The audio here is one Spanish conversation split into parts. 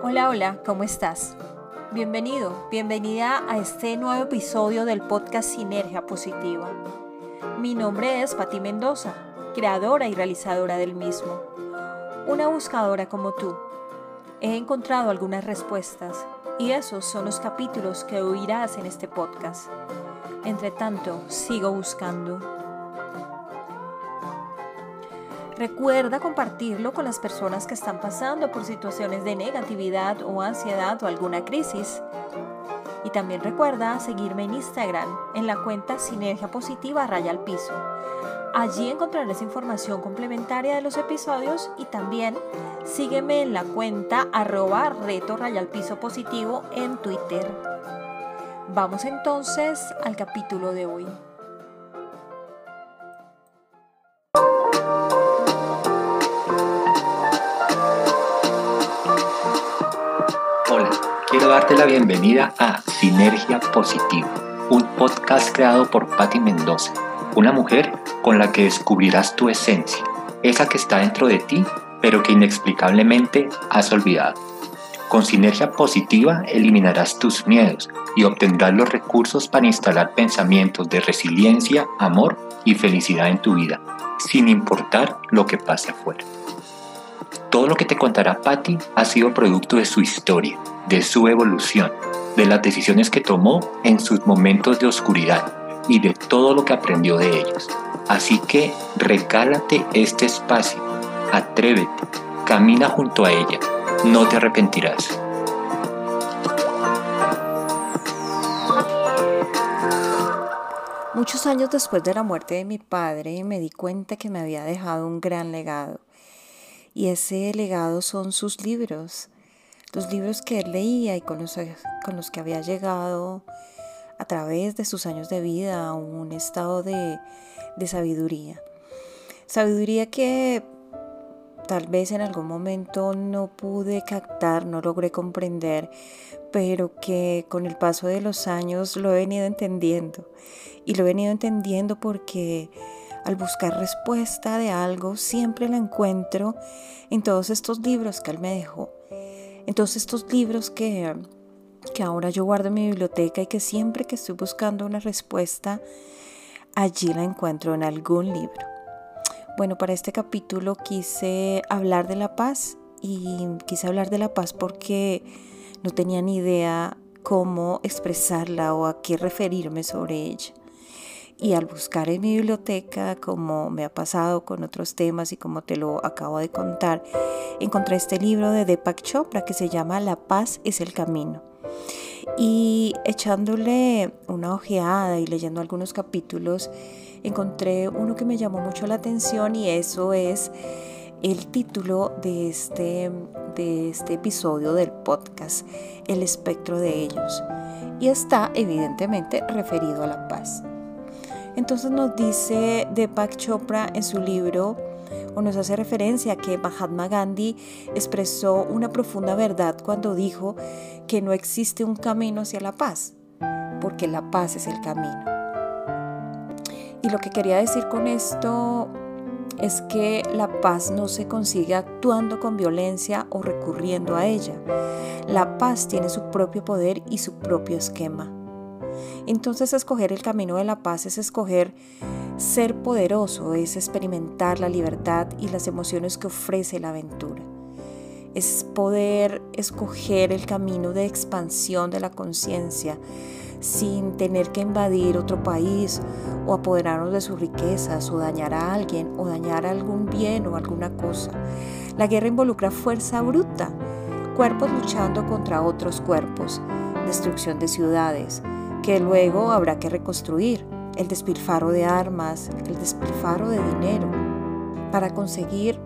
Hola, hola, ¿cómo estás? Bienvenido, bienvenida a este nuevo episodio del podcast Sinergia Positiva. Mi nombre es Patti Mendoza, creadora y realizadora del mismo. Una buscadora como tú. He encontrado algunas respuestas y esos son los capítulos que oirás en este podcast. Entre tanto, sigo buscando. Recuerda compartirlo con las personas que están pasando por situaciones de negatividad o ansiedad o alguna crisis. Y también recuerda seguirme en Instagram en la cuenta Sinergia Positiva Raya al Piso. Allí encontrarás información complementaria de los episodios y también sígueme en la cuenta arroba reto raya al piso positivo en Twitter. Vamos entonces al capítulo de hoy. Darte la bienvenida a Sinergia Positiva, un podcast creado por Patti Mendoza, una mujer con la que descubrirás tu esencia, esa que está dentro de ti, pero que inexplicablemente has olvidado. Con Sinergia Positiva eliminarás tus miedos y obtendrás los recursos para instalar pensamientos de resiliencia, amor y felicidad en tu vida, sin importar lo que pase afuera. Todo lo que te contará Patty ha sido producto de su historia, de su evolución, de las decisiones que tomó en sus momentos de oscuridad y de todo lo que aprendió de ellos. Así que regálate este espacio, atrévete, camina junto a ella, no te arrepentirás. Muchos años después de la muerte de mi padre me di cuenta que me había dejado un gran legado y ese legado son sus libros, los libros que él leía y con los, que había llegado a través de sus años de vida a un estado de, de sabiduría. Sabiduría que tal vez en algún momento no pude captar, no logré comprender, pero que con el paso de los años lo he venido entendiendo. Y lo he venido entendiendo porque al buscar respuesta de algo, siempre la encuentro en todos estos libros que él me dejó. En todos estos libros que, que ahora yo guardo en mi biblioteca y que siempre que estoy buscando una respuesta, allí la encuentro en algún libro. Bueno, para este capítulo quise hablar de la paz y quise hablar de la paz porque no tenía ni idea cómo expresarla o a qué referirme sobre ella. Y al buscar en mi biblioteca, como me ha pasado con otros temas y como te lo acabo de contar, encontré este libro de Deepak Chopra que se llama La paz es el camino. Y echándole una ojeada y leyendo algunos capítulos, encontré uno que me llamó mucho la atención y eso es el título de este, de este episodio del podcast, El espectro de ellos. Y está evidentemente referido a la paz. Entonces nos dice Deepak Chopra en su libro, o nos hace referencia a que Mahatma Gandhi expresó una profunda verdad cuando dijo que no existe un camino hacia la paz, porque la paz es el camino. Y lo que quería decir con esto es que la paz no se consigue actuando con violencia o recurriendo a ella. La paz tiene su propio poder y su propio esquema. Entonces escoger el camino de la paz es escoger ser poderoso, es experimentar la libertad y las emociones que ofrece la aventura. Es poder escoger el camino de expansión de la conciencia sin tener que invadir otro país o apoderarnos de sus riquezas o dañar a alguien o dañar algún bien o alguna cosa. La guerra involucra fuerza bruta, cuerpos luchando contra otros cuerpos, destrucción de ciudades, que luego habrá que reconstruir, el despilfarro de armas, el despilfarro de dinero, para conseguir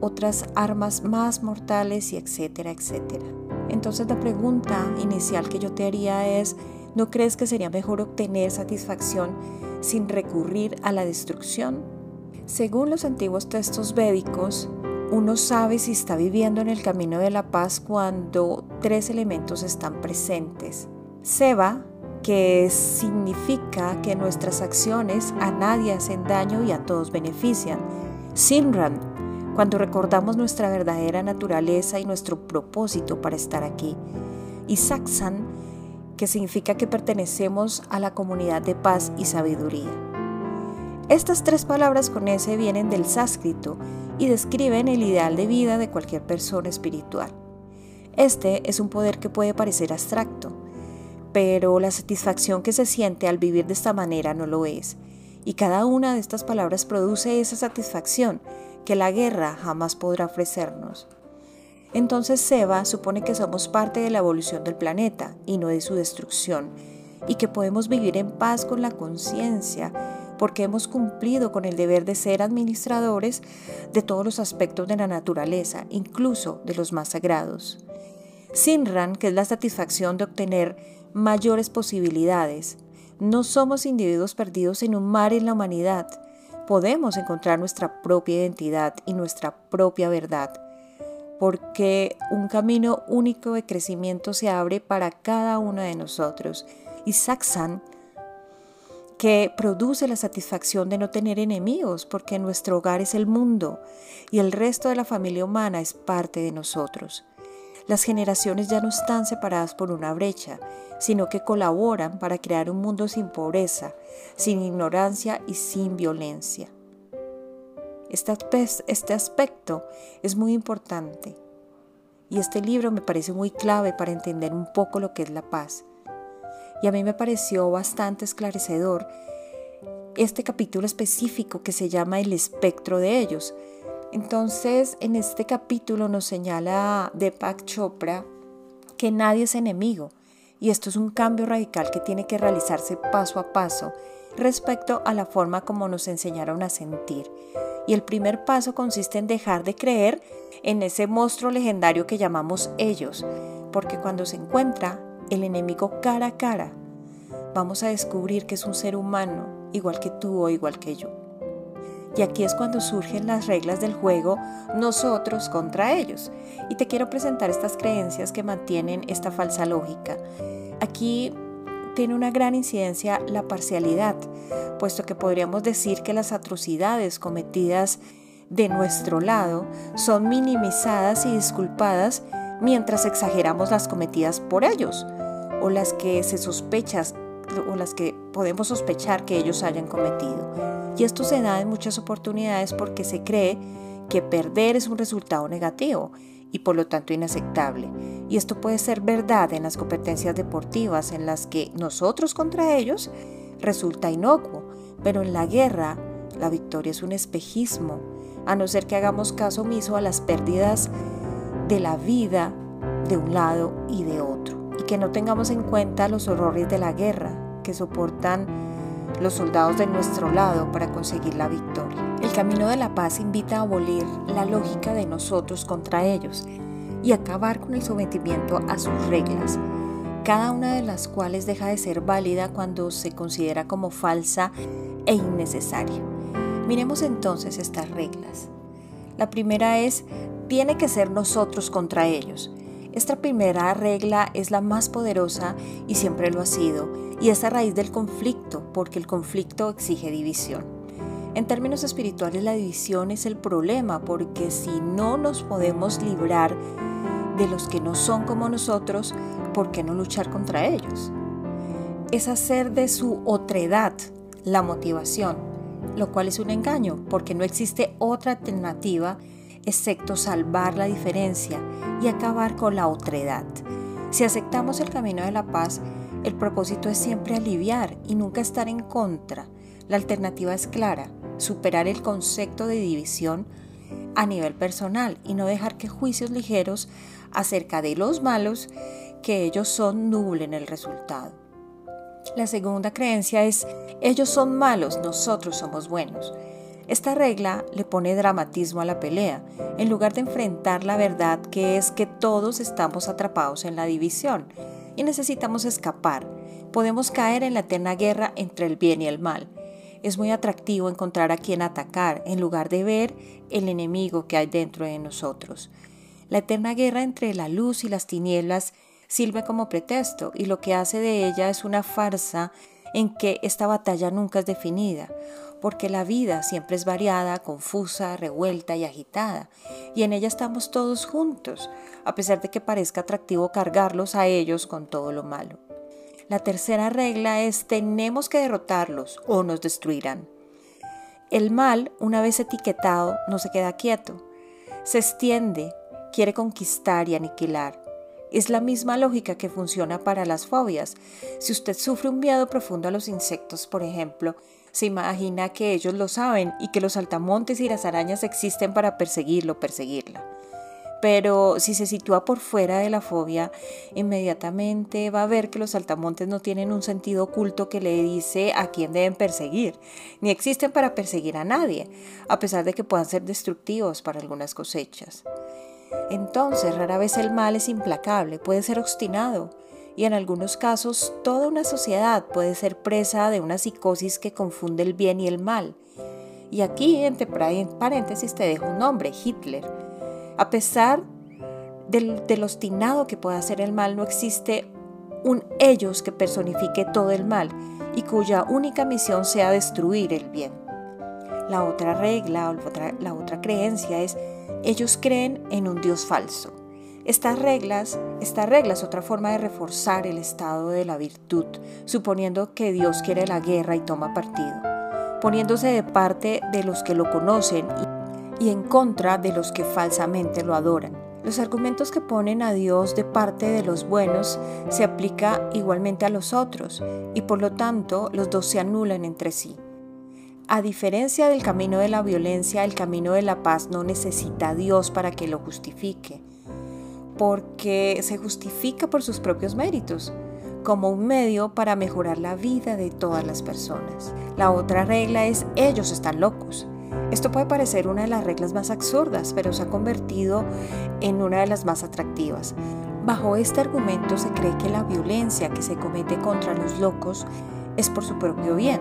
otras armas más mortales y etcétera, etcétera. Entonces la pregunta inicial que yo te haría es, ¿no crees que sería mejor obtener satisfacción sin recurrir a la destrucción? Según los antiguos textos védicos, uno sabe si está viviendo en el camino de la paz cuando tres elementos están presentes. Seba, que significa que nuestras acciones a nadie hacen daño y a todos benefician. Simran, cuando recordamos nuestra verdadera naturaleza y nuestro propósito para estar aquí. Y Saxan, que significa que pertenecemos a la comunidad de paz y sabiduría. Estas tres palabras con S vienen del sánscrito y describen el ideal de vida de cualquier persona espiritual. Este es un poder que puede parecer abstracto, pero la satisfacción que se siente al vivir de esta manera no lo es. Y cada una de estas palabras produce esa satisfacción que la guerra jamás podrá ofrecernos. Entonces Seba supone que somos parte de la evolución del planeta y no de su destrucción, y que podemos vivir en paz con la conciencia porque hemos cumplido con el deber de ser administradores de todos los aspectos de la naturaleza, incluso de los más sagrados. Sinran, que es la satisfacción de obtener mayores posibilidades. No somos individuos perdidos en un mar en la humanidad. Podemos encontrar nuestra propia identidad y nuestra propia verdad, porque un camino único de crecimiento se abre para cada uno de nosotros. Y Saxan, que produce la satisfacción de no tener enemigos, porque nuestro hogar es el mundo y el resto de la familia humana es parte de nosotros. Las generaciones ya no están separadas por una brecha, sino que colaboran para crear un mundo sin pobreza, sin ignorancia y sin violencia. Este, aspecto es muy importante y este libro me parece muy clave para entender un poco lo que es la paz. Y a mí me pareció bastante esclarecedor este capítulo específico que se llama El espectro de ellos, entonces, en este capítulo nos señala Deepak Chopra que nadie es enemigo y esto es un cambio radical que tiene que realizarse paso a paso respecto a la forma como nos enseñaron a sentir. Y el primer paso consiste en dejar de creer en ese monstruo legendario que llamamos ellos, porque cuando se encuentra el enemigo cara a cara, vamos a descubrir que es un ser humano igual que tú o igual que yo. Y aquí es cuando surgen las reglas del juego nosotros contra ellos. Y te quiero presentar estas creencias que mantienen esta falsa lógica. Aquí tiene una gran incidencia la parcialidad, puesto que podríamos decir que las atrocidades cometidas de nuestro lado son minimizadas y disculpadas mientras exageramos las cometidas por ellos o las que se sospechan o las que podemos sospechar que ellos hayan cometido. Y esto se da en muchas oportunidades porque se cree que perder es un resultado negativo y por lo tanto inaceptable. Y esto puede ser verdad en las competencias deportivas en las que nosotros contra ellos resulta inocuo, pero en la guerra la victoria es un espejismo, a no ser que hagamos caso omiso a las pérdidas de la vida de un lado y de otro y que no tengamos en cuenta los horrores de la guerra que soportan los soldados de nuestro lado para conseguir la victoria. El camino de la paz invita a abolir la lógica de nosotros contra ellos y acabar con el sometimiento a sus reglas, cada una de las cuales deja de ser válida cuando se considera como falsa e innecesaria. Miremos entonces estas reglas. La primera es, tiene que ser nosotros contra ellos. Esta primera regla es la más poderosa y siempre lo ha sido, y es a raíz del conflicto, porque el conflicto exige división. En términos espirituales la división es el problema, porque si no nos podemos librar de los que no son como nosotros, ¿por qué no luchar contra ellos? Es hacer de su otredad la motivación, lo cual es un engaño, porque no existe otra alternativa excepto salvar la diferencia y acabar con la otredad. Si aceptamos el camino de la paz, el propósito es siempre aliviar y nunca estar en contra. La alternativa es clara, superar el concepto de división a nivel personal y no dejar que juicios ligeros acerca de los malos que ellos son nublen el resultado. La segunda creencia es, ellos son malos, nosotros somos buenos. Esta regla le pone dramatismo a la pelea, en lugar de enfrentar la verdad que es que todos estamos atrapados en la división y necesitamos escapar. Podemos caer en la eterna guerra entre el bien y el mal. Es muy atractivo encontrar a quien atacar en lugar de ver el enemigo que hay dentro de nosotros. La eterna guerra entre la luz y las tinieblas sirve como pretexto y lo que hace de ella es una farsa en que esta batalla nunca es definida, porque la vida siempre es variada, confusa, revuelta y agitada, y en ella estamos todos juntos, a pesar de que parezca atractivo cargarlos a ellos con todo lo malo. La tercera regla es tenemos que derrotarlos o nos destruirán. El mal, una vez etiquetado, no se queda quieto, se extiende, quiere conquistar y aniquilar. Es la misma lógica que funciona para las fobias. Si usted sufre un miedo profundo a los insectos, por ejemplo, se imagina que ellos lo saben y que los saltamontes y las arañas existen para perseguirlo perseguirla. Pero si se sitúa por fuera de la fobia, inmediatamente va a ver que los saltamontes no tienen un sentido oculto que le dice a quién deben perseguir, ni existen para perseguir a nadie, a pesar de que puedan ser destructivos para algunas cosechas. Entonces, rara vez el mal es implacable, puede ser obstinado, y en algunos casos toda una sociedad puede ser presa de una psicosis que confunde el bien y el mal. Y aquí, entre paréntesis, te dejo un nombre, Hitler. A pesar del, del obstinado que pueda ser el mal, no existe un ellos que personifique todo el mal y cuya única misión sea destruir el bien. La otra regla o la otra creencia es ellos creen en un Dios falso. Estas reglas, esta regla otra forma de reforzar el estado de la virtud, suponiendo que Dios quiere la guerra y toma partido, poniéndose de parte de los que lo conocen y en contra de los que falsamente lo adoran. Los argumentos que ponen a Dios de parte de los buenos se aplica igualmente a los otros y por lo tanto los dos se anulan entre sí. A diferencia del camino de la violencia, el camino de la paz no necesita a Dios para que lo justifique porque se justifica por sus propios méritos, como un medio para mejorar la vida de todas las personas. La otra regla es ellos están locos. Esto puede parecer una de las reglas más absurdas, pero se ha convertido en una de las más atractivas. Bajo este argumento se cree que la violencia que se comete contra los locos es por su propio bien,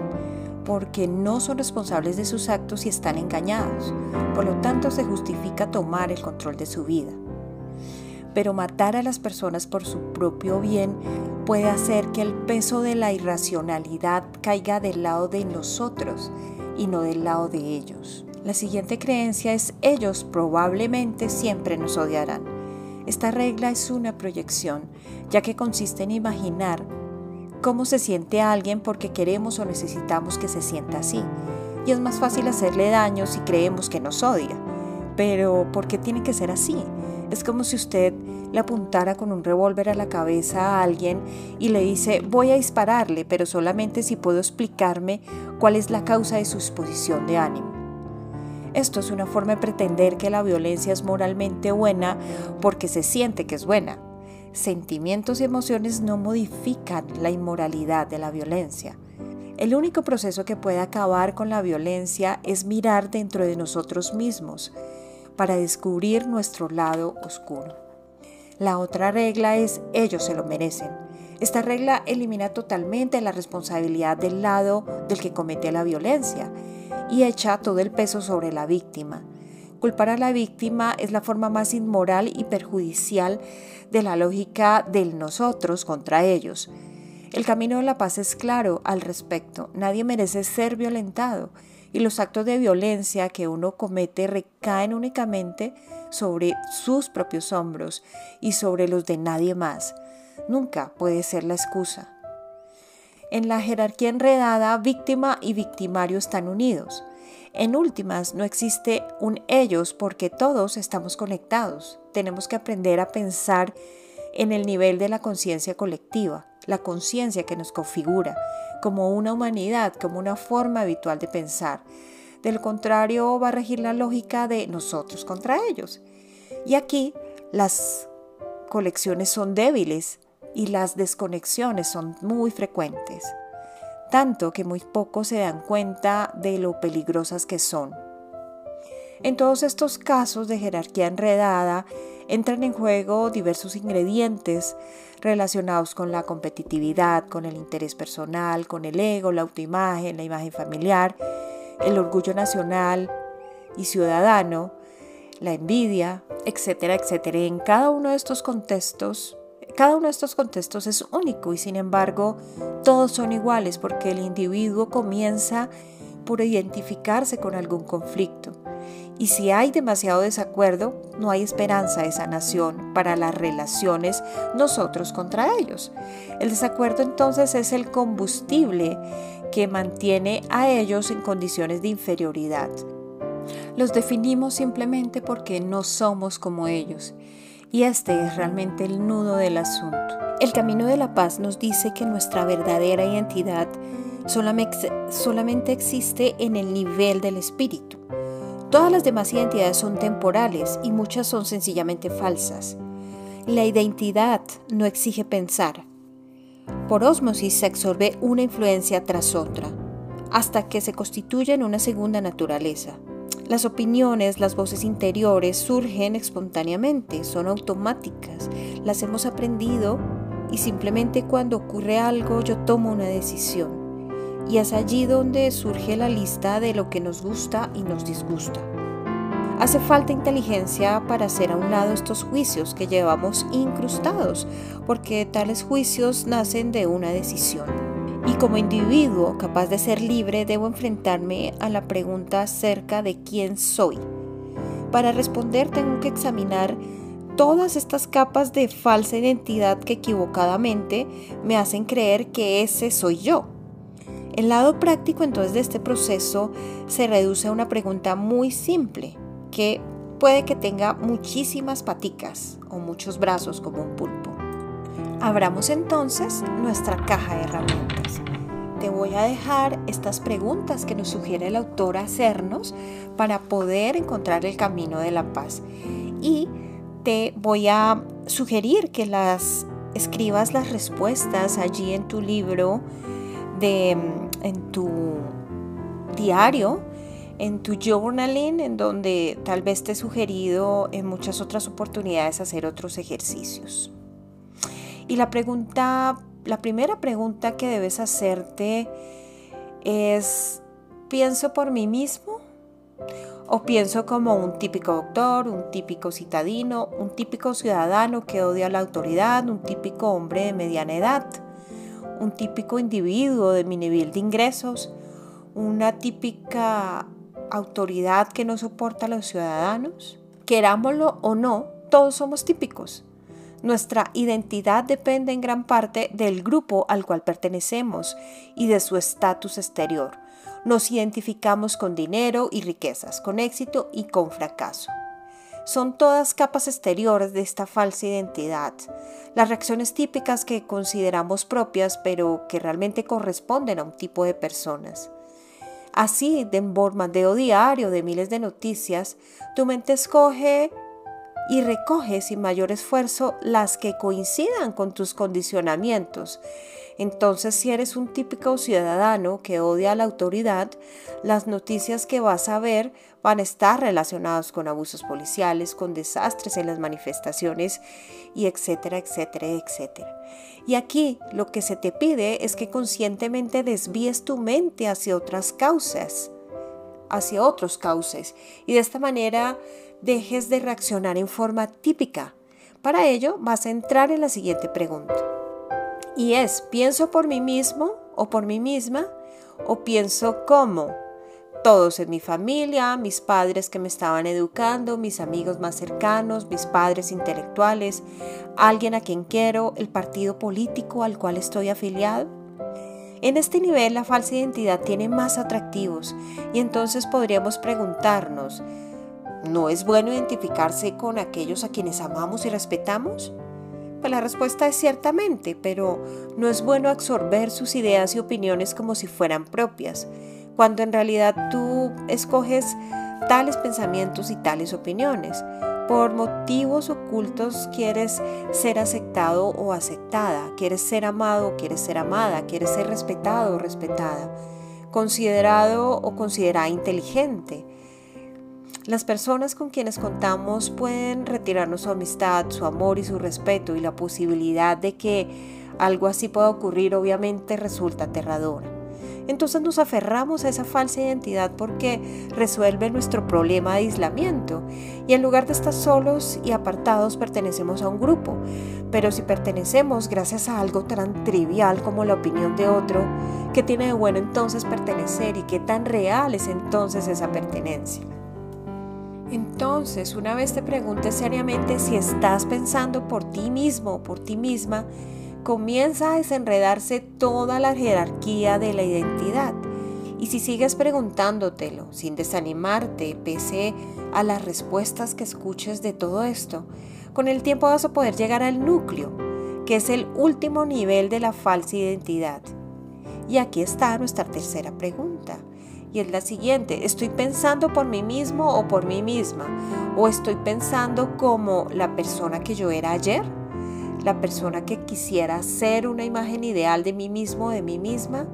porque no son responsables de sus actos y están engañados. Por lo tanto, se justifica tomar el control de su vida pero matar a las personas por su propio bien puede hacer que el peso de la irracionalidad caiga del lado de nosotros y no del lado de ellos. La siguiente creencia es ellos probablemente siempre nos odiarán. Esta regla es una proyección, ya que consiste en imaginar cómo se siente alguien porque queremos o necesitamos que se sienta así. Y es más fácil hacerle daño si creemos que nos odia. Pero ¿por qué tiene que ser así? Es como si usted le apuntara con un revólver a la cabeza a alguien y le dice voy a dispararle, pero solamente si puedo explicarme cuál es la causa de su exposición de ánimo. Esto es una forma de pretender que la violencia es moralmente buena porque se siente que es buena. Sentimientos y emociones no modifican la inmoralidad de la violencia. El único proceso que puede acabar con la violencia es mirar dentro de nosotros mismos para descubrir nuestro lado oscuro. La otra regla es ellos se lo merecen. Esta regla elimina totalmente la responsabilidad del lado del que comete la violencia y echa todo el peso sobre la víctima. Culpar a la víctima es la forma más inmoral y perjudicial de la lógica del nosotros contra ellos. El camino de la paz es claro al respecto. Nadie merece ser violentado y los actos de violencia que uno comete recaen únicamente sobre sus propios hombros y sobre los de nadie más. Nunca puede ser la excusa. En la jerarquía enredada, víctima y victimario están unidos. En últimas, no existe un ellos porque todos estamos conectados. Tenemos que aprender a pensar en el nivel de la conciencia colectiva, la conciencia que nos configura, como una humanidad, como una forma habitual de pensar. Del contrario, va a regir la lógica de nosotros contra ellos. Y aquí las colecciones son débiles y las desconexiones son muy frecuentes, tanto que muy pocos se dan cuenta de lo peligrosas que son. En todos estos casos de jerarquía enredada, entran en juego diversos ingredientes relacionados con la competitividad, con el interés personal, con el ego, la autoimagen, la imagen familiar, el orgullo nacional y ciudadano, la envidia, etcétera, etcétera. En cada uno de estos contextos, cada uno de estos contextos es único y sin embargo todos son iguales porque el individuo comienza por identificarse con algún conflicto. Y si hay demasiado desacuerdo, no hay esperanza de sanación para las relaciones nosotros contra ellos. El desacuerdo entonces es el combustible que mantiene a ellos en condiciones de inferioridad. Los definimos simplemente porque no somos como ellos. Y este es realmente el nudo del asunto. El camino de la paz nos dice que nuestra verdadera identidad solamente existe en el nivel del espíritu. Todas las demás identidades son temporales y muchas son sencillamente falsas. La identidad no exige pensar. Por ósmosis se absorbe una influencia tras otra, hasta que se constituye en una segunda naturaleza. Las opiniones, las voces interiores surgen espontáneamente, son automáticas, las hemos aprendido y simplemente cuando ocurre algo yo tomo una decisión. Y es allí donde surge la lista de lo que nos gusta y nos disgusta. Hace falta inteligencia para hacer a un lado estos juicios que llevamos incrustados, porque tales juicios nacen de una decisión. Y como individuo capaz de ser libre debo enfrentarme a la pregunta acerca de quién soy. Para responder tengo que examinar todas estas capas de falsa identidad que equivocadamente me hacen creer que ese soy yo. El lado práctico entonces de este proceso se reduce a una pregunta muy simple, que puede que tenga muchísimas paticas o muchos brazos como un pulpo. Abramos entonces nuestra caja de herramientas. Te voy a dejar estas preguntas que nos sugiere el autor hacernos para poder encontrar el camino de la paz. Y te voy a sugerir que las escribas las respuestas allí en tu libro, de, en tu diario, en tu journaling, en donde tal vez te he sugerido en muchas otras oportunidades hacer otros ejercicios. Y la pregunta, la primera pregunta que debes hacerte es, ¿pienso por mí mismo? ¿O pienso como un típico doctor, un típico citadino, un típico ciudadano que odia la autoridad, un típico hombre de mediana edad, un típico individuo de mi nivel de ingresos, una típica autoridad que no soporta a los ciudadanos? Querámoslo o no, todos somos típicos. Nuestra identidad depende en gran parte del grupo al cual pertenecemos y de su estatus exterior. Nos identificamos con dinero y riquezas, con éxito y con fracaso. Son todas capas exteriores de esta falsa identidad, las reacciones típicas que consideramos propias pero que realmente corresponden a un tipo de personas. Así, de bombardeo diario de miles de noticias, tu mente escoge y recoge sin mayor esfuerzo las que coincidan con tus condicionamientos. Entonces, si eres un típico ciudadano que odia a la autoridad, las noticias que vas a ver van a estar relacionadas con abusos policiales, con desastres en las manifestaciones y etcétera, etcétera, etcétera. Y aquí lo que se te pide es que conscientemente desvíes tu mente hacia otras causas, hacia otros cauces, y de esta manera dejes de reaccionar en forma típica. Para ello vas a entrar en la siguiente pregunta. Y es, ¿pienso por mí mismo o por mí misma? ¿O pienso como? Todos en mi familia, mis padres que me estaban educando, mis amigos más cercanos, mis padres intelectuales, alguien a quien quiero, el partido político al cual estoy afiliado. En este nivel la falsa identidad tiene más atractivos y entonces podríamos preguntarnos, ¿No es bueno identificarse con aquellos a quienes amamos y respetamos? Pues la respuesta es ciertamente, pero no es bueno absorber sus ideas y opiniones como si fueran propias, cuando en realidad tú escoges tales pensamientos y tales opiniones. Por motivos ocultos quieres ser aceptado o aceptada, quieres ser amado o quieres ser amada, quieres ser respetado o respetada, considerado o considerada inteligente las personas con quienes contamos pueden retirarnos su amistad, su amor y su respeto y la posibilidad de que algo así pueda ocurrir obviamente resulta aterradora. Entonces nos aferramos a esa falsa identidad porque resuelve nuestro problema de aislamiento y en lugar de estar solos y apartados pertenecemos a un grupo. Pero si pertenecemos gracias a algo tan trivial como la opinión de otro, ¿qué tiene de bueno entonces pertenecer y qué tan real es entonces esa pertenencia? Entonces, una vez te preguntes seriamente si estás pensando por ti mismo o por ti misma, comienza a desenredarse toda la jerarquía de la identidad. Y si sigues preguntándotelo sin desanimarte, pese a las respuestas que escuches de todo esto, con el tiempo vas a poder llegar al núcleo, que es el último nivel de la falsa identidad. Y aquí está nuestra tercera pregunta y es la siguiente, ¿estoy pensando por mí mismo o por mí misma? ¿O estoy pensando como la persona que yo era ayer? ¿La persona que quisiera ser una imagen ideal de mí mismo, de mí misma?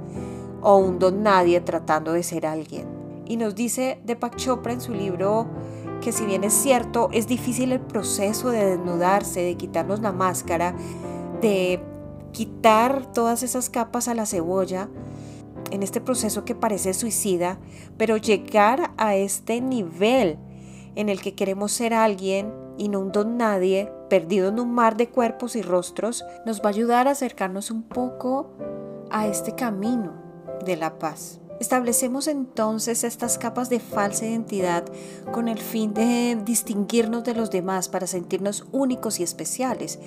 ¿O un don nadie tratando de ser alguien? Y nos dice Deepak Chopra en su libro que si bien es cierto, es difícil el proceso de desnudarse, de quitarnos la máscara, de quitar todas esas capas a la cebolla, en este proceso que parece suicida, pero llegar a este nivel en el que queremos ser alguien y no un don nadie, perdido en un mar de cuerpos y rostros, nos va a ayudar a acercarnos un poco a este camino de la paz. Establecemos entonces estas capas de falsa identidad con el fin de distinguirnos de los demás para sentirnos únicos y especiales,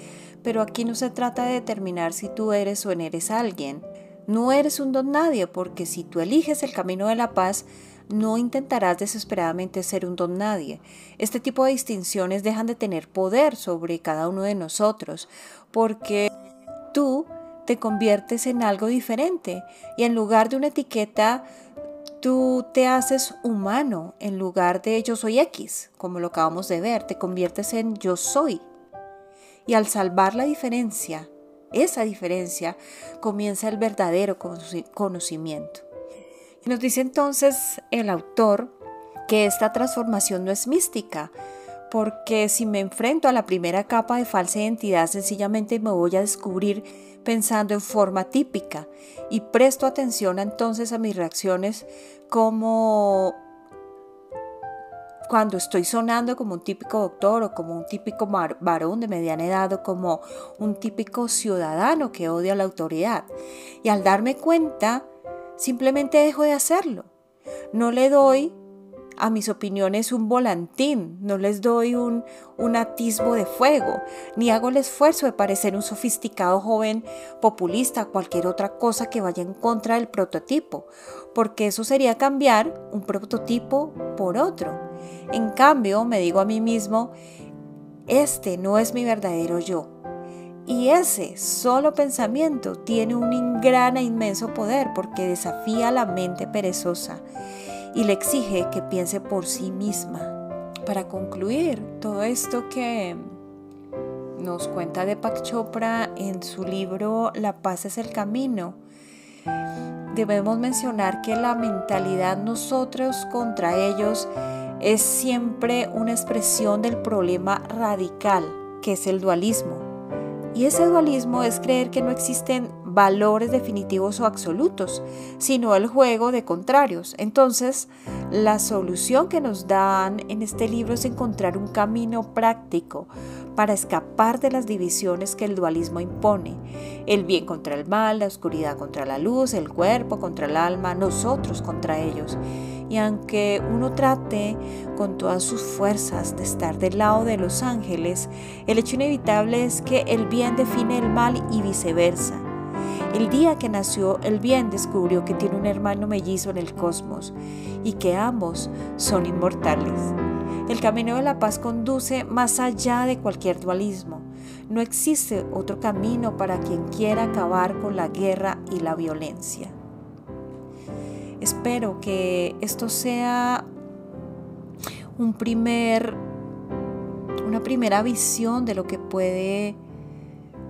pero aquí no se trata de determinar si tú eres o no eres alguien, no eres un don nadie porque si tú eliges el camino de la paz, no intentarás desesperadamente ser un don nadie. Este tipo de distinciones dejan de tener poder sobre cada uno de nosotros porque tú te conviertes en algo diferente y en lugar de una etiqueta tú te haces humano en lugar de yo soy X, como lo acabamos de ver, te conviertes en yo soy. Y al salvar la diferencia, esa diferencia comienza el verdadero conocimiento. Nos dice entonces el autor que esta transformación no es mística, porque si me enfrento a la primera capa de falsa identidad, sencillamente me voy a descubrir pensando en forma típica y presto atención entonces a mis reacciones como cuando estoy sonando como un típico doctor o como un típico varón de mediana edad o como un típico ciudadano que odia la autoridad. Y al darme cuenta, simplemente dejo de hacerlo. No le doy a mis opiniones un volantín, no les doy un, un atisbo de fuego, ni hago el esfuerzo de parecer un sofisticado joven populista, cualquier otra cosa que vaya en contra del prototipo, porque eso sería cambiar un prototipo por otro. En cambio, me digo a mí mismo, este no es mi verdadero yo. Y ese solo pensamiento tiene un gran e inmenso poder porque desafía la mente perezosa y le exige que piense por sí misma. Para concluir, todo esto que nos cuenta Deepak Chopra en su libro La paz es el camino, debemos mencionar que la mentalidad nosotros contra ellos es siempre una expresión del problema radical, que es el dualismo. Y ese dualismo es creer que no existen valores definitivos o absolutos, sino el juego de contrarios. Entonces, la solución que nos dan en este libro es encontrar un camino práctico para escapar de las divisiones que el dualismo impone. El bien contra el mal, la oscuridad contra la luz, el cuerpo contra el alma, nosotros contra ellos. Y aunque uno trate con todas sus fuerzas de estar del lado de los ángeles, el hecho inevitable es que el bien define el mal y viceversa. El día que nació el bien descubrió que tiene un hermano mellizo en el cosmos y que ambos son inmortales. El camino de la paz conduce más allá de cualquier dualismo. No existe otro camino para quien quiera acabar con la guerra y la violencia. Espero que esto sea un primer, una primera visión de lo que puede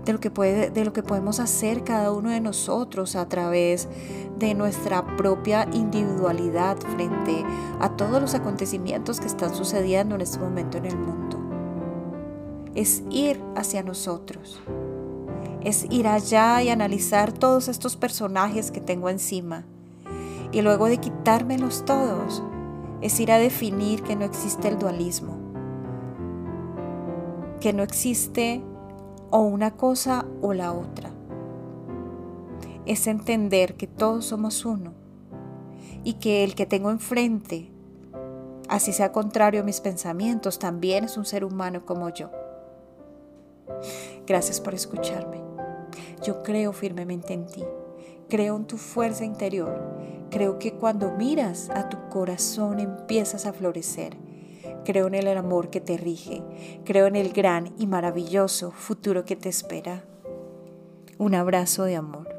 de lo que, puede, de lo que podemos hacer cada uno de nosotros a través de nuestra propia individualidad frente a todos los acontecimientos que están sucediendo en este momento en el mundo. Es ir hacia nosotros. Es ir allá y analizar todos estos personajes que tengo encima. Y luego de quitármelos todos, es ir a definir que no existe el dualismo, que no existe o una cosa o la otra. Es entender que todos somos uno y que el que tengo enfrente, así sea contrario a mis pensamientos, también es un ser humano como yo. Gracias por escucharme. Yo creo firmemente en ti. Creo en tu fuerza interior. Creo que cuando miras a tu corazón empiezas a florecer. Creo en el amor que te rige. Creo en el gran y maravilloso futuro que te espera. Un abrazo de amor.